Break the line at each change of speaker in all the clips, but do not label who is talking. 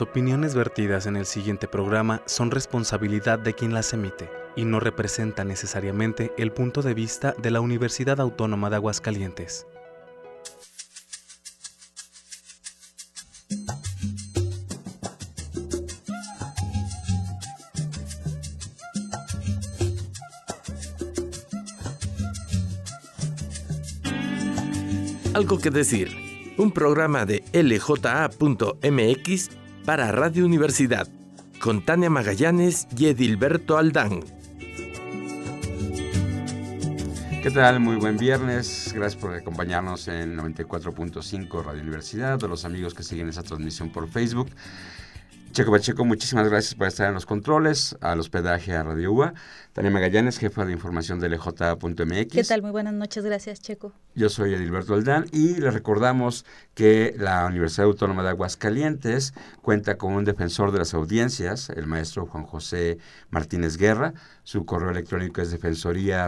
Opiniones vertidas en el siguiente programa son responsabilidad de quien las emite y no representan necesariamente el punto de vista de la Universidad Autónoma de Aguascalientes.
Algo que decir. Un programa de lja.mx para Radio Universidad con Tania Magallanes y Edilberto Aldán.
¿Qué tal? Muy buen viernes. Gracias por acompañarnos en 94.5 Radio Universidad, a los amigos que siguen esa transmisión por Facebook. Checo Pacheco, muchísimas gracias por estar en los controles, al hospedaje a Radio UA. Tania Magallanes, jefa de información de LJ.mx.
¿Qué tal? Muy buenas noches, gracias Checo.
Yo soy Edilberto Aldán y les recordamos que la Universidad Autónoma de Aguascalientes cuenta con un defensor de las audiencias, el maestro Juan José Martínez Guerra. Su correo electrónico es defensoría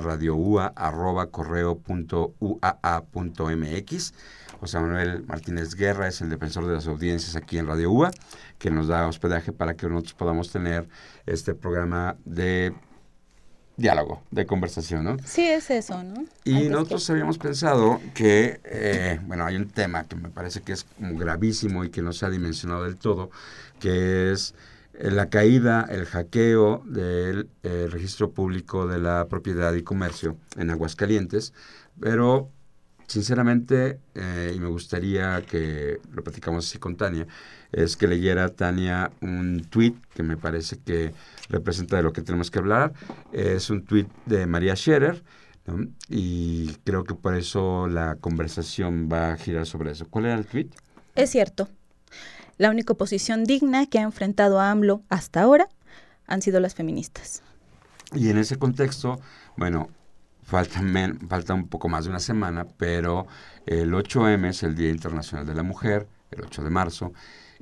José Manuel Martínez Guerra es el defensor de las audiencias aquí en Radio UA, que nos da hospedaje para que nosotros podamos tener este programa de diálogo, de conversación, ¿no?
Sí, es eso, ¿no?
Y nosotros habíamos pensado que, eh, bueno, hay un tema que me parece que es gravísimo y que no se ha dimensionado del todo, que es la caída, el hackeo del eh, registro público de la propiedad y comercio en Aguascalientes, pero sinceramente, eh, y me gustaría que lo platicamos así con Tania, es que leyera Tania un tweet que me parece que representa de lo que tenemos que hablar. Es un tweet de María Scherer, y creo que por eso la conversación va a girar sobre eso. ¿Cuál era el tweet?
Es cierto. La única oposición digna que ha enfrentado a AMLO hasta ahora han sido las feministas.
Y en ese contexto, bueno, Falta, falta un poco más de una semana, pero el 8M es el Día Internacional de la Mujer, el 8 de marzo,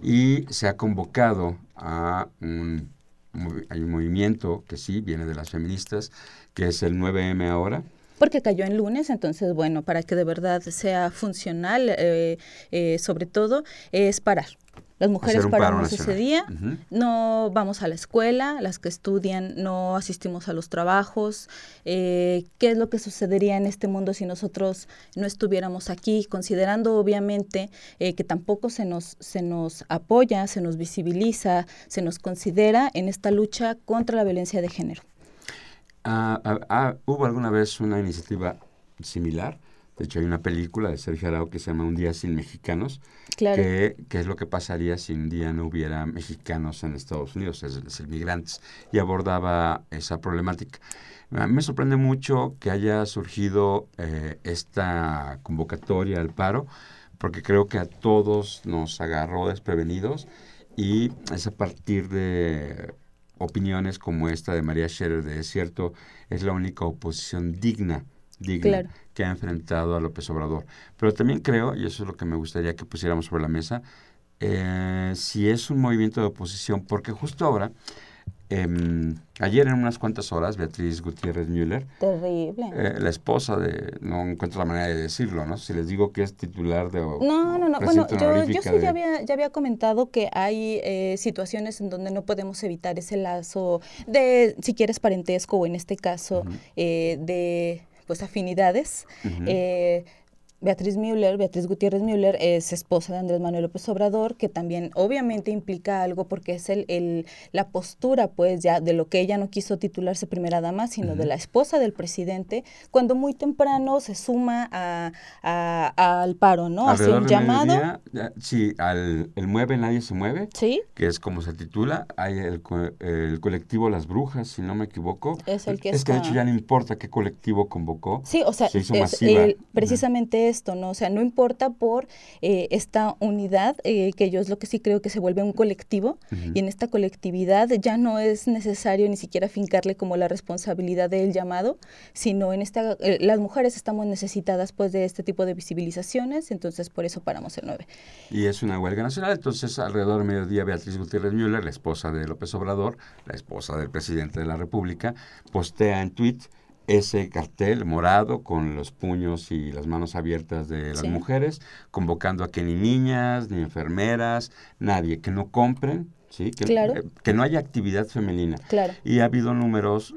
y se ha convocado a un, un movimiento que sí viene de las feministas, que es el 9M ahora,
porque cayó en lunes, entonces, bueno, para que de verdad sea funcional, eh, eh, sobre todo, es parar. Las mujeres paramos ese día, no vamos a la escuela, las que estudian no asistimos a los trabajos. Eh, ¿Qué es lo que sucedería en este mundo si nosotros no estuviéramos aquí? Considerando obviamente eh, que tampoco se nos, se nos apoya, se nos visibiliza, se nos considera en esta lucha contra la violencia de género.
Ah, ah, ah, ¿Hubo alguna vez una iniciativa similar? De hecho, hay una película de Sergio Arau que se llama Un día sin mexicanos, claro. que, es lo que pasaría si un día no hubiera mexicanos en Estados Unidos, es decir, migrantes, y abordaba esa problemática. Me sorprende mucho que haya surgido eh, esta convocatoria al paro, porque creo que a todos nos agarró desprevenidos y es a partir de opiniones como esta de María Scherer de es cierto, es la única oposición digna digna que ha enfrentado a López Obrador. Pero también creo, y eso es lo que me gustaría que pusiéramos sobre la mesa, eh, si es un movimiento de oposición, porque justo ahora, eh, ayer en unas cuantas horas, Beatriz Gutiérrez Müller,
terrible,
eh, la esposa de, no encuentro la manera de decirlo, ¿no? Si les digo que es titular de...
No, no, no, bueno, yo, yo sí ya, había, ya había comentado que hay eh, situaciones en donde no podemos evitar ese lazo de, si quieres, parentesco o en este caso, eh, de pues afinidades. Beatriz Müller, Beatriz Gutiérrez Müller es esposa de Andrés Manuel López Obrador, que también obviamente implica algo porque es el, el, la postura, pues ya de lo que ella no quiso titularse primera dama, sino de la esposa del presidente, cuando muy temprano se suma a, al paro, ¿no?
Hace un llamado. sí, al el mueve nadie se mueve,
¿Sí?
que es como se titula, hay el, el, colectivo Las Brujas, si no me equivoco.
Es el que
Es que de hecho ya no importa qué colectivo convocó.
Sí, o sea, es, precisamente esto, ¿no? O sea, no importa por eh, esta unidad, eh, que yo es lo que sí creo que se vuelve un colectivo, y en esta colectividad ya no es necesario ni siquiera fincarle como la responsabilidad del llamado, sino en esta, eh, las mujeres estamos necesitadas pues de este tipo de visibilizaciones, entonces por eso paramos el 9.
Y es una huelga nacional, entonces alrededor del mediodía Beatriz Gutiérrez Müller, la esposa de López Obrador, la esposa del presidente de la República, postea en tweet ese cartel morado con los puños y las manos abiertas de las mujeres, convocando a que ni niñas, ni enfermeras, nadie, que no compren, ¿sí? que, eh, que no haya actividad femenina. Y ha habido números...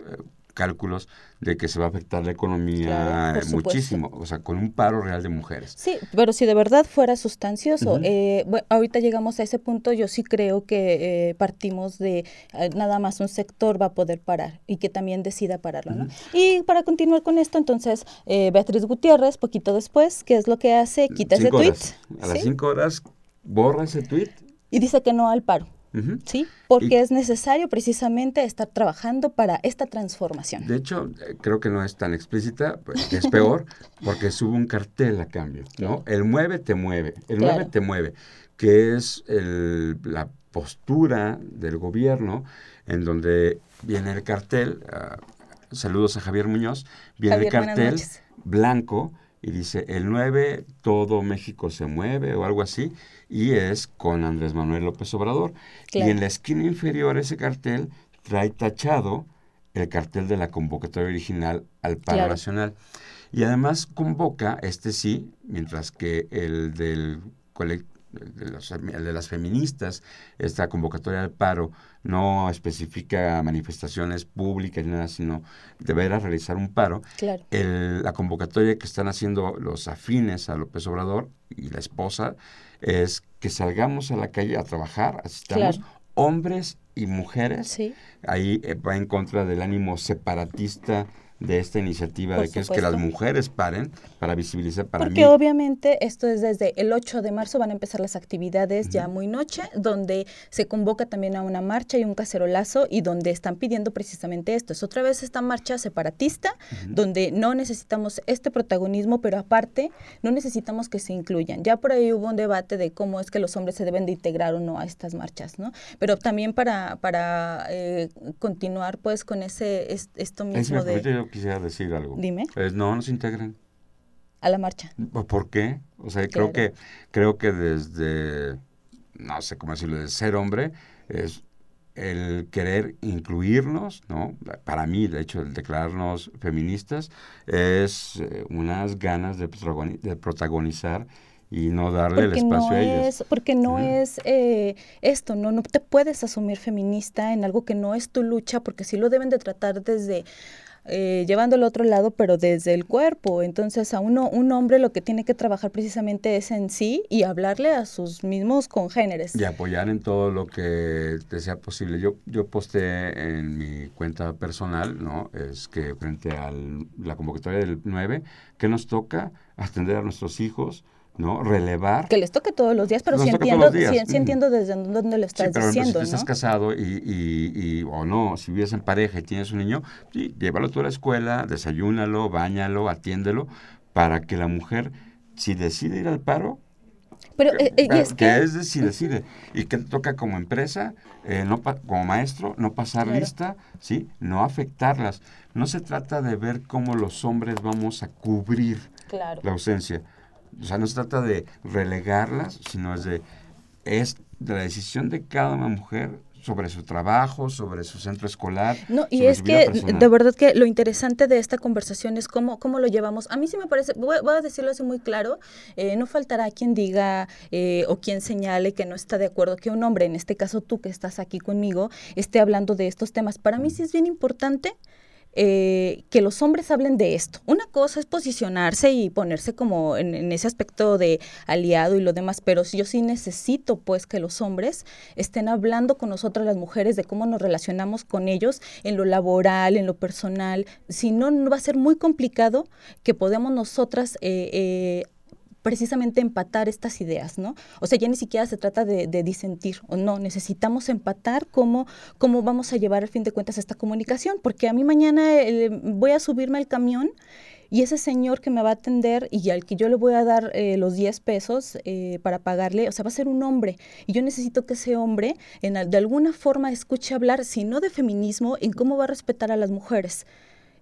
Eh, cálculos de que se va a afectar la economía muchísimo, o sea, con un paro real de mujeres.
Sí, pero si de verdad fuera sustancioso, eh, bueno, ahorita llegamos a ese punto, yo sí creo que eh, partimos de eh, nada más un sector va a poder parar y que también decida pararlo, ¿no? Y para continuar con esto, entonces, Beatriz Gutiérrez, poquito después, ¿qué es lo que hace? Quita ese tweet.
A las cinco horas borra ese tweet.
Y dice que no al paro. ¿Sí? Porque es necesario precisamente estar trabajando para esta transformación.
De hecho, eh, creo que no es tan explícita, pues, es peor, porque sube un cartel a cambio, ¿no? El mueve te mueve, el mueve te mueve, que es la postura del gobierno en donde viene el cartel, ah, saludos a Javier Muñoz, viene el cartel blanco y dice, el 9, todo México se mueve o algo así, y es con Andrés Manuel López Obrador. Y en la esquina inferior ese cartel trae tachado el cartel de la convocatoria original al paro nacional. Y además convoca, este sí, mientras que el del de, de las feministas, esta convocatoria al paro no especifica manifestaciones públicas ni nada, sino deberá realizar un paro. la convocatoria que están haciendo los afines a López Obrador y la esposa es que salgamos a la calle a trabajar, asistamos hombres y mujeres. Ahí eh, va en contra del ánimo separatista de esta iniciativa de que es que las mujeres paren para visibilizar para
Porque obviamente esto es desde el 8 de marzo van a empezar las actividades ya muy noche, donde se convoca también a una marcha y un cacerolazo y donde están pidiendo precisamente esto. Es otra vez esta marcha separatista, donde no necesitamos este protagonismo, pero aparte no necesitamos que se incluyan. Ya por ahí hubo un debate de cómo es que los hombres se deben de integrar o no a estas marchas, ¿no? Pero también para, para eh, continuar pues con ese esto mismo de
quisiera decir algo.
Dime.
Es, no, no se integren.
A la marcha.
¿Por qué? O sea, creo que creo que desde, no sé cómo decirlo, de ser hombre, es el querer incluirnos, ¿no? Para mí, de hecho, el declararnos feministas es eh, unas ganas de, protagonizar y no darle el espacio a ellos.
porque no es eh, esto, no, no te puedes asumir feminista en algo que no es tu lucha, porque sí lo deben de tratar desde eh, llevando al otro lado, pero desde el cuerpo. Entonces, a uno, un hombre lo que tiene que trabajar precisamente es en sí y hablarle a sus mismos congéneres.
Y apoyar en todo lo que te sea posible. Yo, yo posté en mi cuenta personal, ¿no? Es que frente a la convocatoria del 9, que nos toca atender a nuestros hijos, ¿no? Relevar.
Que les toque todos los días, pero sí entiendo, sí, entiendo desde dónde lo estás pero diciendo,
si estás casado y, y, o no, si vives en pareja y tienes un niño, sí, llévalo tú a la escuela, desayúnalo, bañalo, atiéndelo, para que la mujer, si decide ir al paro,
pero, eh, eh, es
que, es de, si decide. Y que te toca como empresa, eh, no como maestro, no pasar lista, ¿sí? No afectarlas. No se trata de ver cómo los hombres vamos a cubrir la ausencia o sea, no se trata de relegarlas, sino es de, es de la decisión de cada una mujer sobre su trabajo, sobre su centro escolar.
No, y es que de verdad que lo interesante de esta conversación es cómo, cómo lo llevamos. A mí sí me parece, voy, a decirlo así muy claro, eh, no faltará quien diga eh, o quien señale que no está de acuerdo que un hombre, en este caso tú que estás aquí conmigo, esté hablando de estos temas. Para mí sí es bien importante eh, que los hombres hablen de esto. Una cosa es posicionarse y ponerse como en, ese aspecto de aliado y lo demás, pero yo sí necesito pues que los hombres estén hablando con nosotras las mujeres de cómo nos relacionamos con ellos en lo laboral, en lo personal. Si no, va a ser muy complicado que podamos nosotras eh, eh, precisamente empatar estas ideas, ¿no? O sea, ya ni siquiera se trata de, disentir o no, necesitamos empatar cómo, cómo vamos a llevar al fin de cuentas esta comunicación, porque a mí mañana eh, voy a subirme al camión y ese señor que me va a atender y al que yo le voy a dar eh, los 10 pesos eh, para pagarle, o sea, va a ser un hombre. Y yo necesito que ese hombre de alguna forma escuche hablar, si no de feminismo, en cómo va a respetar a las mujeres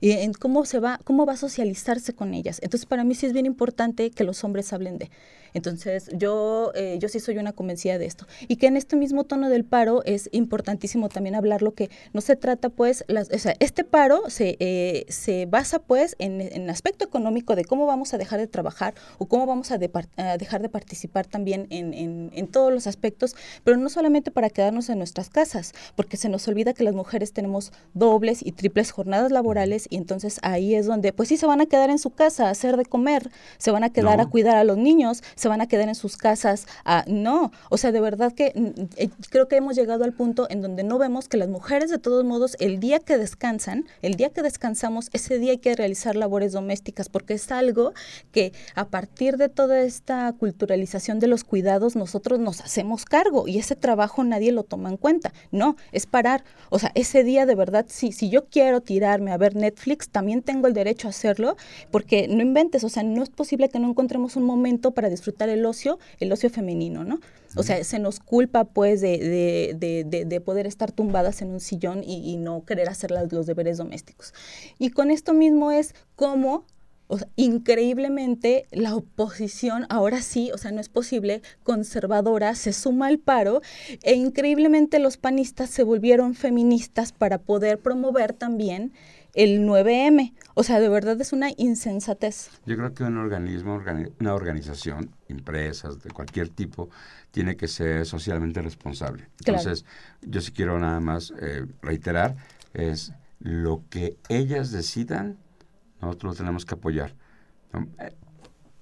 y en cómo se va, cómo va a socializarse con ellas. Entonces, para mí sí es bien importante que los hombres hablen de. Entonces, yo, eh, yo sí soy una convencida de esto. Y que en este mismo tono del paro es importantísimo también hablar lo que no se trata, pues, las, o sea, este paro se, eh, se basa, pues, en, el aspecto económico de cómo vamos a dejar de trabajar o cómo vamos a, dejar de participar también en, en, en todos los aspectos, pero no solamente para quedarnos en nuestras casas, porque se nos olvida que las mujeres tenemos dobles y triples jornadas laborales y entonces ahí es donde, pues sí, se van a quedar en su casa a hacer de comer, se van a quedar a cuidar a los niños, se van a quedar en sus casas. A, no, o sea, de verdad que mm, eh, creo que hemos llegado al punto en donde no vemos que las mujeres de todos modos, el día que descansan, el día que descansamos, ese día hay que realizar labores domésticas porque es algo que a partir de toda esta culturalización de los cuidados, nosotros nos hacemos cargo y ese trabajo nadie lo toma en cuenta. No, es parar. O sea, ese día de verdad, sí, si yo quiero tirarme a ver Netflix, también tengo el derecho a hacerlo porque no inventes, o sea, no es posible que no encontremos un momento para disfrutar el ocio, el ocio femenino, ¿no? O sea, se nos culpa pues de, de, de, poder estar tumbadas en un sillón y, no querer hacer los deberes domésticos. Y con esto mismo es como o increíblemente la oposición, ahora sí, o sea, no es posible, conservadora, se suma al paro e increíblemente los panistas se volvieron feministas para poder promover también el 9M. O sea, de verdad es una insensatez.
Yo creo que un organismo, una organización, empresas de cualquier tipo, tiene que ser socialmente responsable. Entonces, yo sí quiero nada más eh, reiterar, es lo que ellas decidan, nosotros lo tenemos que apoyar. Eh,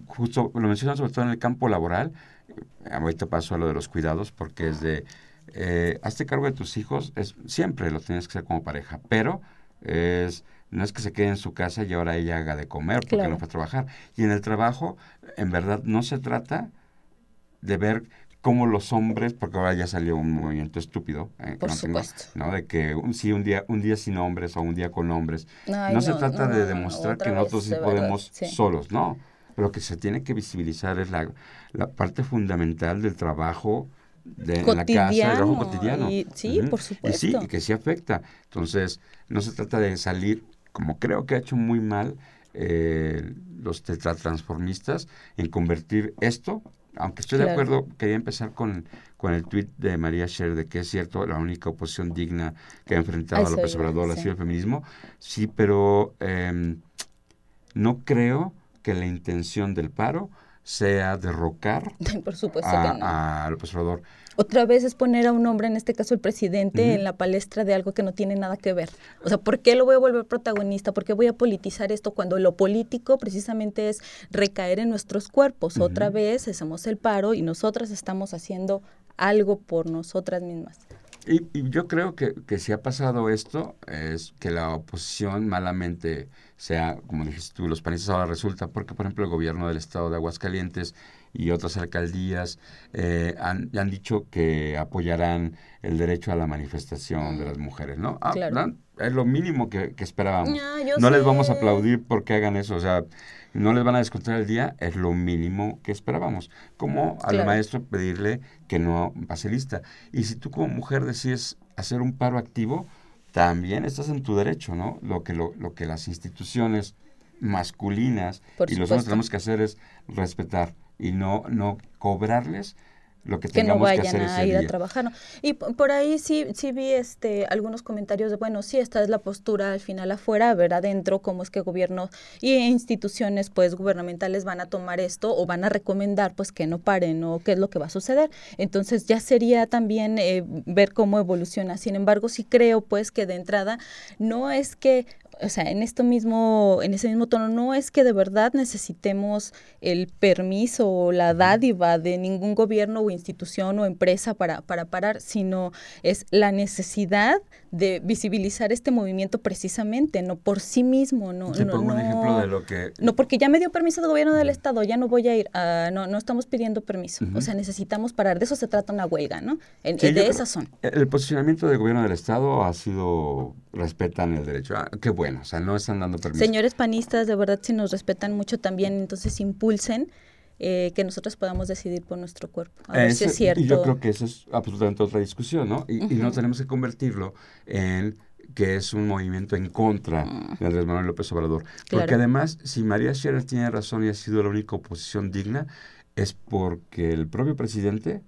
justo lo mencionan sobre todo en el campo laboral, eh, ahorita paso a lo de los cuidados, porque es de, hazte cargo de tus hijos, es, siempre lo tienes que hacer como pareja, pero es no es que se quede en su casa y ahora ella haga de comer porque no fue a trabajar. Y en el trabajo, en verdad, no se trata de ver cómo los hombres, porque ahora ya salió un movimiento estúpido,
eh, Por supuesto.
¿no? De que un, sí, un día, un día sin hombres o un día con hombres. no, se trata de demostrar que nosotros sí podemos solos, no. Lo que se tiene que visibilizar es la, la parte fundamental del trabajo de la casa, el trabajo cotidiano.
sí, por supuesto.
Y sí, y que sí afecta. Entonces, no se trata de salir, como creo que ha hecho muy mal eh, los tetratransformistas, en convertir esto, aunque estoy de acuerdo, quería empezar con, con el tuit de María Scher de que es cierto, la única oposición digna que ha enfrentado a López Obrador ha sido el feminismo. Sí, pero em, no creo que la intención del paro sea derrocar
Por supuesto
a, al observador.
Otra vez es poner a un hombre, en este caso el presidente, en la palestra de algo que no tiene nada que ver. O sea, ¿por qué lo voy a volver protagonista? ¿Por qué voy a politizar esto cuando lo político precisamente es recaer en nuestros cuerpos? Otra vez hacemos el paro y nosotras estamos haciendo algo por nosotras mismas.
Y, yo creo que, que, si ha pasado esto, es que la oposición malamente sea, como dijiste tú, los panistas ahora resulta, porque por ejemplo el gobierno del estado de Aguascalientes y otras alcaldías eh, han, han, dicho que apoyarán el derecho a la manifestación de las mujeres, ¿no? Ah, es lo mínimo que, esperábamos. No, les vamos a aplaudir porque hagan eso, o sea, no les van a descontar el día, es lo mínimo que esperábamos. Como al maestro pedirle que no pase lista. Y si tú como mujer decides hacer un paro activo, también estás en tu derecho, ¿no? Lo que, lo, lo que las instituciones masculinas y los hombres tenemos que hacer es respetar y no, no cobrarles lo que, que no vayan a ir a
trabajar. Y por ahí sí, sí vi este, algunos comentarios de, bueno, sí, esta es la postura al final afuera, a ver adentro cómo es que gobierno y instituciones pues gubernamentales van a tomar esto o van a recomendar pues que no paren o qué es lo que va a suceder. Entonces ya sería también eh, ver cómo evoluciona. Sin embargo, sí creo pues que de entrada no es que o sea, en esto mismo, en ese mismo tono, no es que de verdad necesitemos el permiso o la dádiva de ningún gobierno o institución o empresa para, para parar, sino es la necesidad de visibilizar este movimiento precisamente, no por sí mismo, no, no,
un ejemplo de lo que...
No, porque ya me dio permiso el gobierno del Estado, ya no voy a ir, no, no estamos pidiendo permiso, o sea, necesitamos parar, de eso se trata una huelga, ¿no? de esas son.
El posicionamiento del gobierno del Estado ha sido, respetan el derecho, ah, qué bueno, o sea, no están dando permiso.
Señores panistas, de verdad, si nos respetan mucho también, entonces impulsen eh, que nosotros podamos decidir por nuestro cuerpo. A ver si es cierto.
Y yo creo que eso es absolutamente otra discusión, ¿no? Y, no tenemos que convertirlo en que es un movimiento en contra de Andrés Manuel López Obrador. Porque además, si María Scherer tiene razón y ha sido la única oposición digna, es porque el propio presidente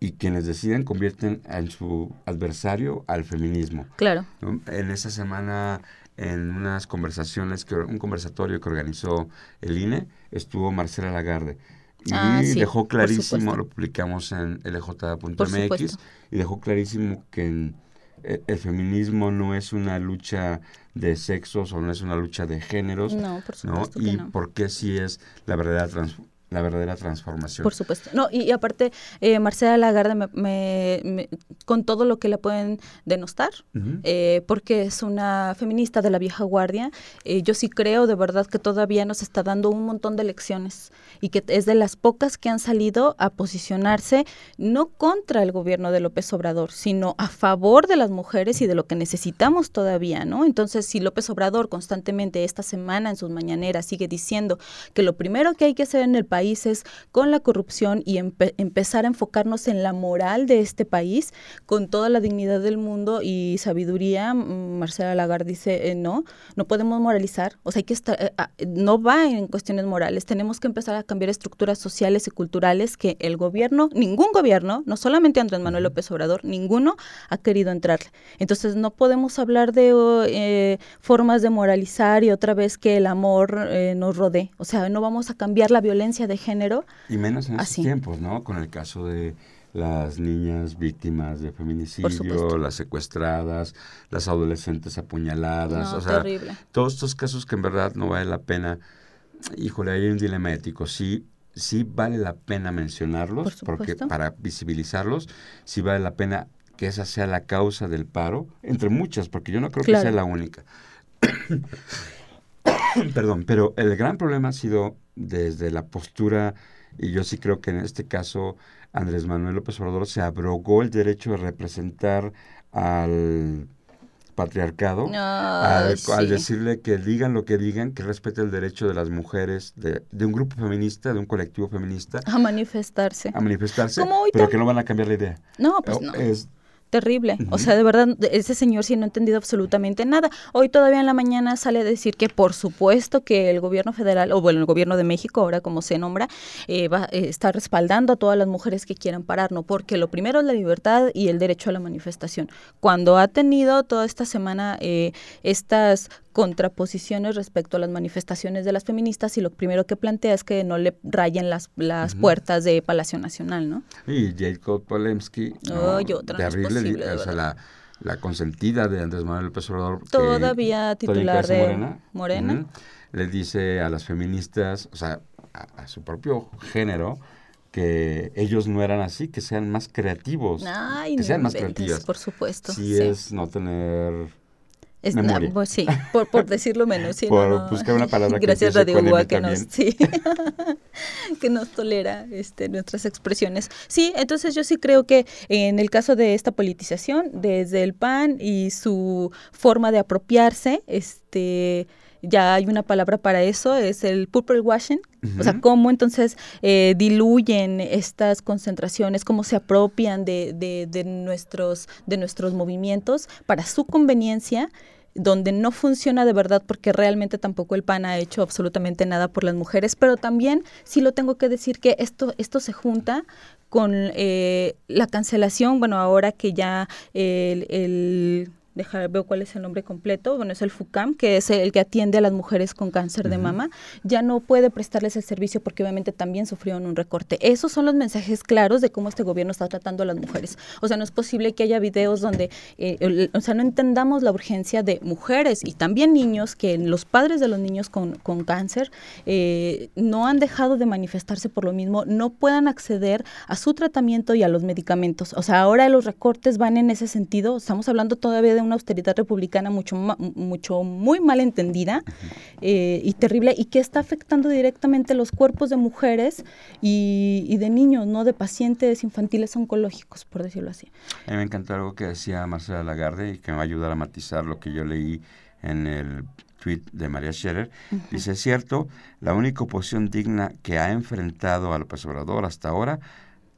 y quienes deciden convierten en su adversario al feminismo.
Claro.
En esa semana, en unas conversaciones, que un conversatorio que organizó el INE, estuvo Marcela Lagarde. Y ah, dejó clarísimo, lo publicamos en lj.mx, y dejó clarísimo que e, el, feminismo no es una lucha de sexos o no es una lucha de géneros.
No, por supuesto.
Y
no.
porque sí es la verdadera transformación la verdadera transformación.
Por supuesto. No, y, aparte, eh, Marcela Lagarde, me, con todo lo que le pueden denostar, eh, porque es una feminista de la vieja guardia, eh, yo sí creo de verdad que todavía nos está dando un montón de lecciones y que es de las pocas que han salido a posicionarse no contra el gobierno de López Obrador, sino a favor de las mujeres y de lo que necesitamos todavía, ¿no? Entonces, si López Obrador constantemente esta semana en sus mañaneras sigue diciendo que lo primero que hay que hacer en el país países con la corrupción y empezar a enfocarnos en la moral de este país con toda la dignidad del mundo y sabiduría. Mm, Marcela Lagarde dice, eh, no, no podemos moralizar, o sea, hay que estar, eh, ah, no va en cuestiones morales, tenemos que empezar a cambiar estructuras sociales y culturales que el gobierno, ningún gobierno, no solamente Andrés Manuel López Obrador, ninguno ha querido entrar. Entonces no podemos hablar de eh, formas de moralizar y otra vez que el amor nos rodee, o sea, no vamos a cambiar la violencia de género.
Y menos en estos tiempos, ¿no? Con el caso de las niñas víctimas de feminicidio, las secuestradas, las adolescentes apuñaladas, o sea, todos estos casos que en verdad no vale la pena, híjole, hay un dilema ético, sí, sí vale la pena mencionarlos, porque para visibilizarlos, sí vale la pena que esa sea la causa del paro, entre muchas, porque yo no creo que sea la única. Perdón, pero el gran problema ha sido desde la postura, y yo sí creo que en este caso Andrés Manuel López Obrador se abrogó el derecho de representar al patriarcado al, decirle que digan lo que digan, que respete el derecho de las mujeres, de, de, un grupo feminista, de un colectivo feminista.
A manifestarse.
A manifestarse, pero que no van a cambiar la idea.
No, pues no terrible. O sea, de verdad, ese señor sí no ha entendido absolutamente nada. Hoy todavía en la mañana sale a decir que por supuesto que el gobierno federal, o bueno, el gobierno de México, ahora como se nombra, eh, va, eh, está respaldando a todas las mujeres que quieran parar, ¿no? Porque lo primero es la libertad y el derecho a la manifestación. Cuando ha tenido toda esta semana eh, estas contraposiciones respecto a las manifestaciones de las feministas y lo primero que plantea es que no le rayen las, las puertas de Palacio Nacional, ¿no?
Y Jacob Polemski, terrible, o sea, la, la, consentida de Andrés Manuel López Obrador.
Todavía titular de Morena.
le dice a las feministas, o sea, a, su propio género, que ellos no eran así, que sean más creativos. que sean más creativas.
Por supuesto.
Si es no tener
es, pues sí, por, por, decirlo menos. Sí,
por buscar una palabra
Gracias Radio Gua que nos, sí, que nos tolera este, nuestras expresiones. Sí, entonces yo sí creo que en el caso de esta politización, desde el PAN y su forma de apropiarse, este ya hay una palabra para eso, es el purple washing, o sea, cómo entonces eh, diluyen estas concentraciones, cómo se apropian de, de, de, nuestros, de nuestros movimientos para su conveniencia donde no funciona de verdad porque realmente tampoco el PAN ha hecho absolutamente nada por las mujeres, pero también sí lo tengo que decir que esto, esto se junta con eh, la cancelación, bueno, ahora que ya el dejar, veo cuál es el nombre completo, bueno, es el FUCAM, que es el que atiende a las mujeres con cáncer de mama, ya no puede prestarles el servicio porque obviamente también sufrieron un recorte. Esos son los mensajes claros de cómo este gobierno está tratando a las mujeres. O sea, no es posible que haya videos donde, eh, o sea, no entendamos la urgencia de mujeres y también niños, que los padres de los niños con, con cáncer eh, no han dejado de manifestarse por lo mismo, no puedan acceder a su tratamiento y a los medicamentos. O sea, ahora los recortes van en ese sentido, estamos hablando todavía de un una austeridad republicana mucho, mucho muy mal entendida eh, y terrible y que está afectando directamente los cuerpos de mujeres y, de niños, no de pacientes infantiles oncológicos, por decirlo así.
A mí me encantó algo que decía Marcela Lagarde y que me va a ayudar a matizar lo que yo leí en el tweet de María Scherer. Dice, es cierto, la única oposición digna que ha enfrentado al López hasta ahora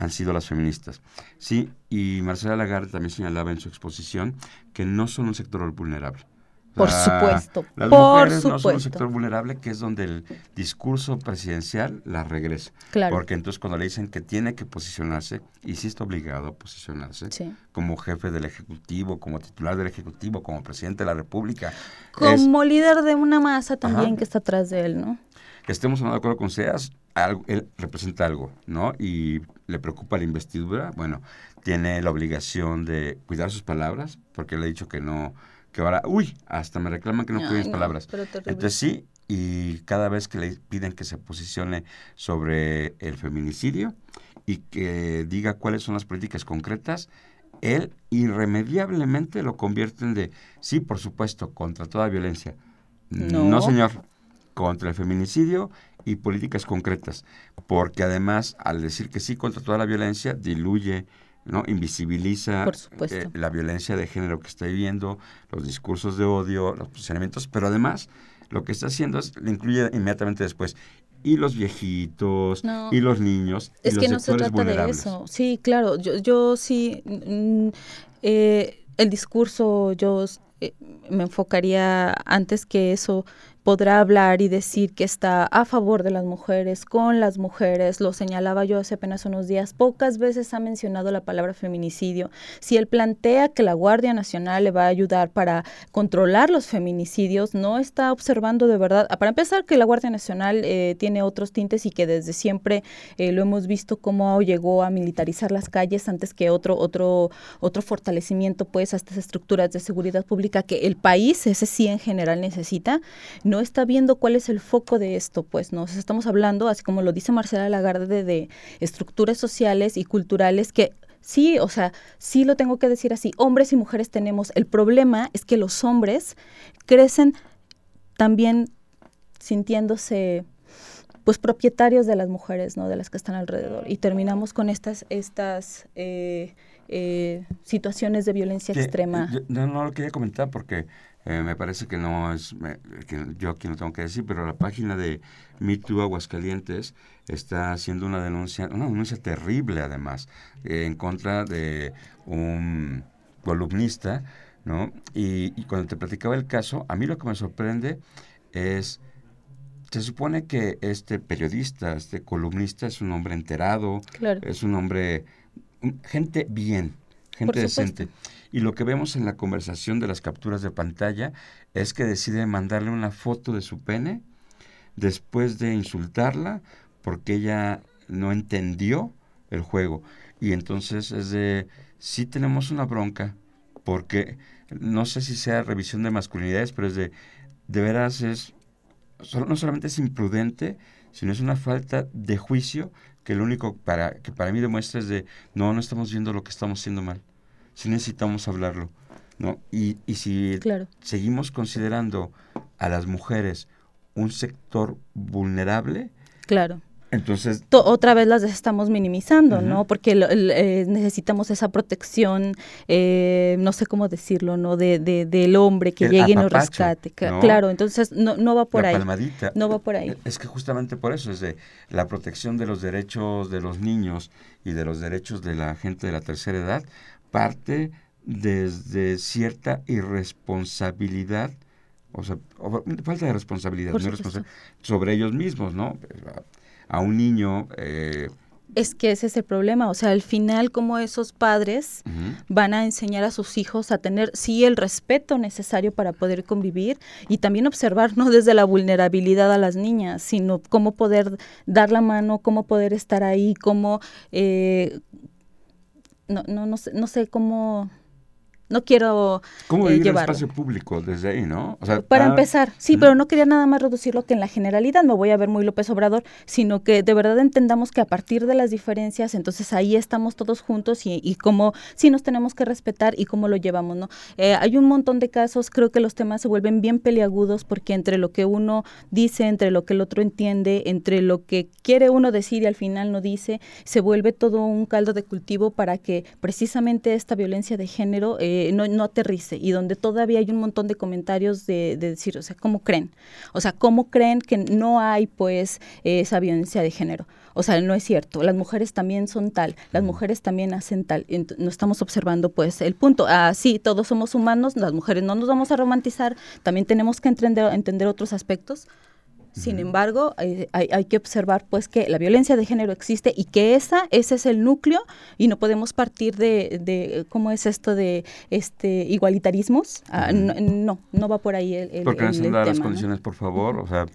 han sido las feministas. Sí, y Marcela Lagarde también señalaba en su exposición que no son un sector vulnerable.
Por supuesto.
Las
por
mujeres no son un sector vulnerable, que es donde el discurso presidencial la regresa.
Claro.
Porque entonces cuando le dicen que tiene que posicionarse, y sí está obligado a posicionarse, como jefe del Ejecutivo, como titular del Ejecutivo, como presidente de la República.
Como líder de una masa también que está atrás de él, ¿no?
Que estemos de acuerdo con SEAS, él representa algo, ¿no? Y le preocupa la investidura, bueno, tiene la obligación de cuidar sus palabras, porque le ha dicho que no que ahora, uy, hasta me reclaman que no cuide mis palabras. Entonces sí, y cada vez que le piden que se posicione sobre el feminicidio y que diga cuáles son las políticas concretas, él irremediablemente lo convierte en de, sí, por supuesto, contra toda violencia. No, no señor, contra el feminicidio y políticas concretas, porque además al decir que sí contra toda la violencia, diluye ¿no? Invisibiliza eh, la violencia de género que está viviendo, los discursos de odio, los posicionamientos, pero además lo que está haciendo es, le incluye inmediatamente después, y los viejitos, y los niños,
es
y
que
no se trata
de eso. Sí, claro, yo, yo sí, mm, eh, el discurso, yo eh, me enfocaría antes que eso podrá hablar y decir que está a favor de las mujeres, con las mujeres, lo señalaba yo hace apenas unos días, pocas veces ha mencionado la palabra feminicidio. Si él plantea que la Guardia Nacional le va a ayudar para controlar los feminicidios, no está observando de verdad, para empezar que la Guardia Nacional eh, tiene otros tintes y que desde siempre eh, lo hemos visto cómo llegó a militarizar las calles antes que otro, otro, otro fortalecimiento pues a estas estructuras de seguridad pública que el país, ese sí en general necesita no está viendo cuál es el foco de esto, pues nos estamos hablando, así como lo dice Marcela Lagarde, de, estructuras sociales y culturales que Sí, o sea, sí lo tengo que decir así, hombres y mujeres tenemos. El problema es que los hombres crecen también sintiéndose pues propietarios de las mujeres, ¿no? De las que están alrededor. Y terminamos con estas, estas eh, eh, situaciones de violencia extrema.
no, no lo quería comentar porque eh, me parece que no es que yo aquí no tengo que decir, pero la página de Me Too Aguascalientes está haciendo una denuncia, una denuncia terrible además, eh, en contra de un columnista, ¿no? Y, cuando te platicaba el caso, a mí lo que me sorprende es, se supone que este periodista, este columnista es un hombre enterado, es un hombre, gente bien, gente decente. Y lo que vemos en la conversación de las capturas de pantalla es que decide mandarle una foto de su pene después de insultarla porque ella no entendió el juego. Y entonces es de, sí tenemos una bronca, porque no sé si sea revisión de masculinidades, pero es de, de veras es, no solamente es imprudente, sino es una falta de juicio que lo único para, que para mí demuestra es de, no, no estamos viendo lo que estamos haciendo mal si necesitamos hablarlo. ¿no? Y, y si seguimos considerando a las mujeres un sector vulnerable,
claro.
Entonces,
otra vez las estamos minimizando, ¿no? Porque eh, necesitamos esa protección, eh, no sé cómo decirlo, ¿no? De, de del hombre que llegue y nos rescate. Claro, entonces no, no va por ahí. No va por ahí.
Es que justamente por eso es de la protección de los derechos de los niños y de los derechos de la gente de la tercera edad parte desde cierta irresponsabilidad, o sea, falta de responsabilidad, sobre ellos mismos, ¿no? A un niño... Eh,
es que ese es el problema, o sea, al final como esos padres van a enseñar a sus hijos a tener sí el respeto necesario para poder convivir y también observar no desde la vulnerabilidad a las niñas, sino cómo poder dar la mano, cómo poder estar ahí, cómo eh, no, no, no, sé, no sé cómo no quiero
¿Cómo vivir el espacio público desde ahí, no?
Para empezar, sí, pero no quería nada más reducirlo que en la generalidad, me voy a ver muy López Obrador, sino que de verdad entendamos que a partir de las diferencias, entonces ahí estamos todos juntos y, y cómo sí nos tenemos que respetar y cómo lo llevamos, ¿no? Eh, hay un montón de casos, creo que los temas se vuelven bien peliagudos porque entre lo que uno dice, entre lo que el otro entiende, entre lo que quiere uno decir y al final no dice, se vuelve todo un caldo de cultivo para que precisamente esta violencia de género eh, no, no, aterrice y donde todavía hay un montón de comentarios de, decir, o sea, ¿cómo creen? O sea, ¿cómo creen que no hay pues esa violencia de género? O sea, no es cierto. Las mujeres también son tal, las mujeres también hacen tal. No estamos observando pues el punto. Ah, sí, todos somos humanos, las mujeres no nos vamos a romantizar, también tenemos que entender, entender otros aspectos. Sin embargo, hay, hay, que observar pues que la violencia de género existe y que esa, ese es el núcleo y no podemos partir de, de ¿cómo es esto de este igualitarismos? Ah, no, no, va por ahí el, el,
porque el, las condiciones, por favor, o sea,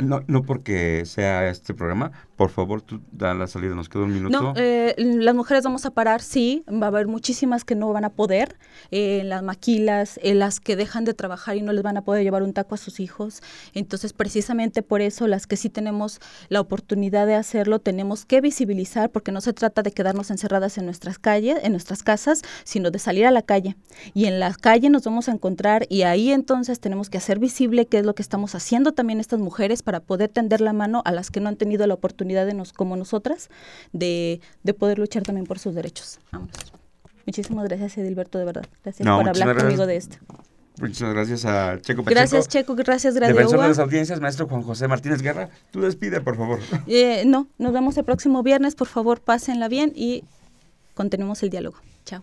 no, no porque sea este programa, por favor, tú da la salida, nos queda un minuto.
No, eh, las mujeres vamos a parar, sí, va a haber muchísimas que no van a poder, eh, las maquilas, eh, las que dejan de trabajar y no les van a poder llevar un taco a sus hijos. Entonces, precisamente por eso, las que sí tenemos la oportunidad de hacerlo, tenemos que visibilizar, porque no se trata de quedarnos encerradas en nuestras calles, en nuestras casas, sino de salir a la calle. Y en la calle nos vamos a encontrar y ahí entonces tenemos que hacer visible qué es lo que estamos haciendo también estas mujeres para poder tender la mano a las que no han tenido la oportunidad de nos, como nosotras de, poder luchar también por sus derechos. Muchísimas gracias, Edilberto, de verdad. Gracias por hablar conmigo de esto.
Muchas gracias a Checo
Pacheco. Gracias, Checo. Gracias,
gracias. Defensor de las audiencias, maestro Juan José Martínez Guerra. Tú despide, por favor.
Eh, no, nos vemos el próximo viernes. Por favor, pásenla bien y continuemos el diálogo. Chao.